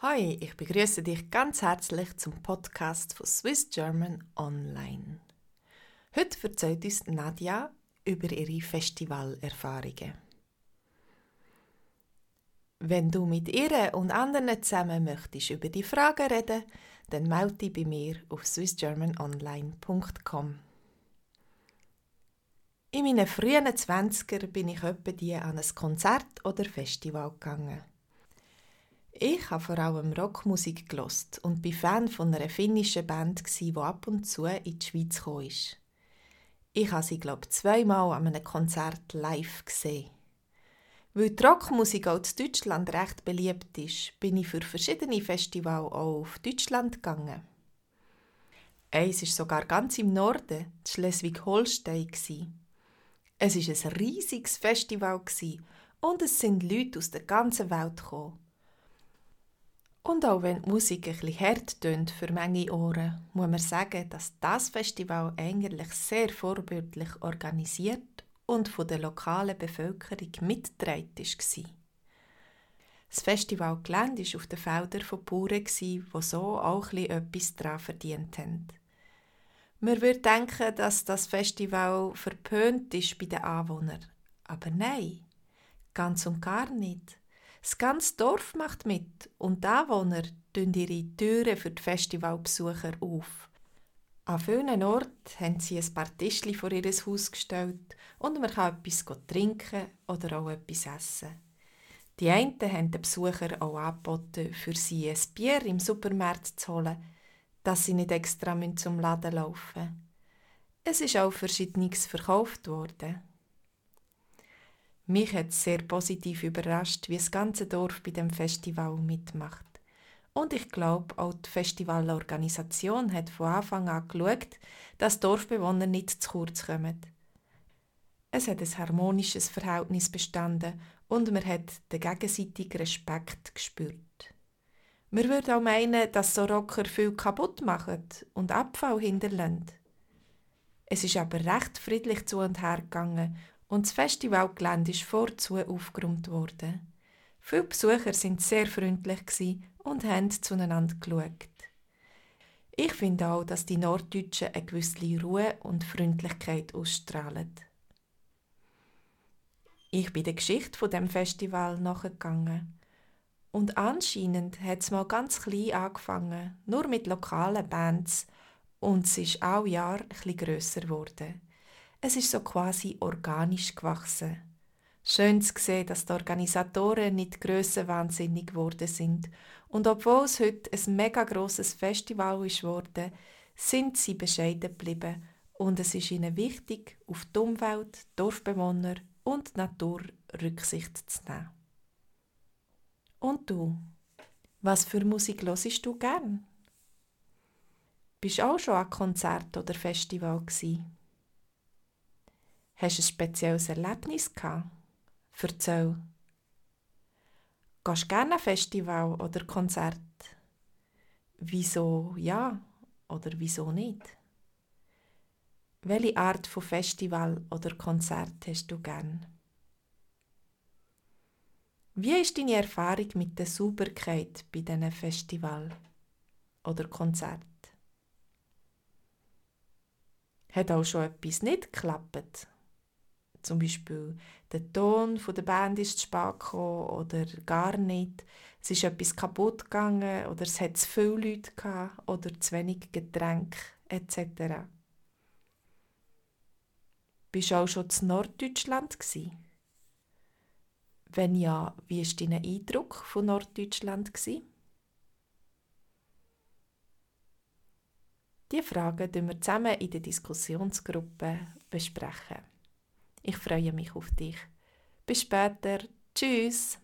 Hi, ich begrüße dich ganz herzlich zum Podcast von Swiss German Online. Heute erzählt uns Nadja über ihre Festivalerfahrungen. Wenn du mit ihr und anderen zusammen möchtest über die Fragen reden, dann melde dich bei mir auf swissgermanonline.com. In meinen frühen 20er bin ich etwa die an ein Konzert oder Festival gegangen. Ich habe vor allem Rockmusik gelost und bin Fan von einer finnischen Band, die ab und zu in die Schweiz kam. Ich habe sie, glaube ich, zweimal an einem Konzert live gesehen. Weil die Rockmusik auch in Deutschland recht beliebt ist, bin ich für verschiedene Festivals auch auf Deutschland gegangen. Eins ist sogar ganz im Norden, in Schleswig-Holstein. Es war ein riesiges Festival und es sind Leute aus der ganzen Welt gekommen. Und auch wenn die Musik bisschen hart tönt für manche Ohren, muss man sagen, dass das Festival eigentlich sehr vorbildlich organisiert und von der lokalen Bevölkerung mitgetragen war. Das Festivalgelände war auf den Feldern von Bauern, die so auch etwas daran verdient haben. Man würde denken, dass das Festival verpönt ist bei den Anwohnern. Aber nein, ganz und gar nicht. Das ganze Dorf macht mit und die Anwohner tun ihre Türen für die Festivalbesucher auf. An vielen Orten haben sie ein paar Tischchen vor ihr Haus gestellt und man kann etwas trinken oder auch etwas essen. Die einen haben den Besuchern auch angeboten, für sie ein Bier im Supermarkt zu holen, dass sie nicht extra zum Laden laufen müssen. Es ist auch verschiedenes verkauft worden. Mich hat es sehr positiv überrascht, wie das ganze Dorf bei dem Festival mitmacht. Und ich glaube, auch die Festivalorganisation hat von Anfang an geschaut, dass Dorfbewohner nicht zu kurz kommen. Es hat ein harmonisches Verhältnis bestanden und man hat den gegenseitigen Respekt gespürt. Man würde auch meinen, dass so Rocker viel kaputt machen und Abfall hinterlassen. Es ist aber recht friedlich zu und her gegangen und das Festivalgelände ist vorzu aufgeräumt worden. Viele Besucher sind sehr freundlich und haben zueinander geschaut. Ich finde auch, dass die Norddeutschen eine gewisse Ruhe und Freundlichkeit ausstrahlen. Ich bin der Geschichte von dem Festival nachgegangen. Und anscheinend hat es mal ganz klein angefangen, nur mit lokalen Bands, und es ist auch Jahr etwas grösser geworden. Es ist so quasi organisch gewachsen. Schön zu sehen, dass die Organisatoren nicht grössenwahnsinnig geworden sind. Und obwohl es heute ein mega grosses Festival ist sind sie bescheiden geblieben und es ist ihnen wichtig, auf die Umwelt, Dorfbewohner und die Natur Rücksicht zu nehmen. Und du? Was für Musik hörst du gern? Bist du auch schon an Konzert oder Festival gewesen? Hast du ein spezielles Erlebnis gehabt? Erzähl. Gehst du gerne an Festival oder Konzert? Wieso ja oder wieso nicht? Welche Art von Festival oder Konzert hast du gern? Wie ist deine Erfahrung mit der Sauberkeit bei diesen Festival oder Konzert? Hat auch schon etwas nicht geklappt? Zum Beispiel der Ton von der Band ist zu spät oder gar nicht. Es ist etwas kaputt gegangen oder es hat zu viele Leute gehabt oder zu wenig Getränke etc. Bist du auch schon in Norddeutschland gsi? Wenn ja, wie war dein Eindruck von Norddeutschland gsi? Die Fragen besprechen wir zusammen in der Diskussionsgruppe besprechen. Ich freue mich auf dich. Bis später. Tschüss.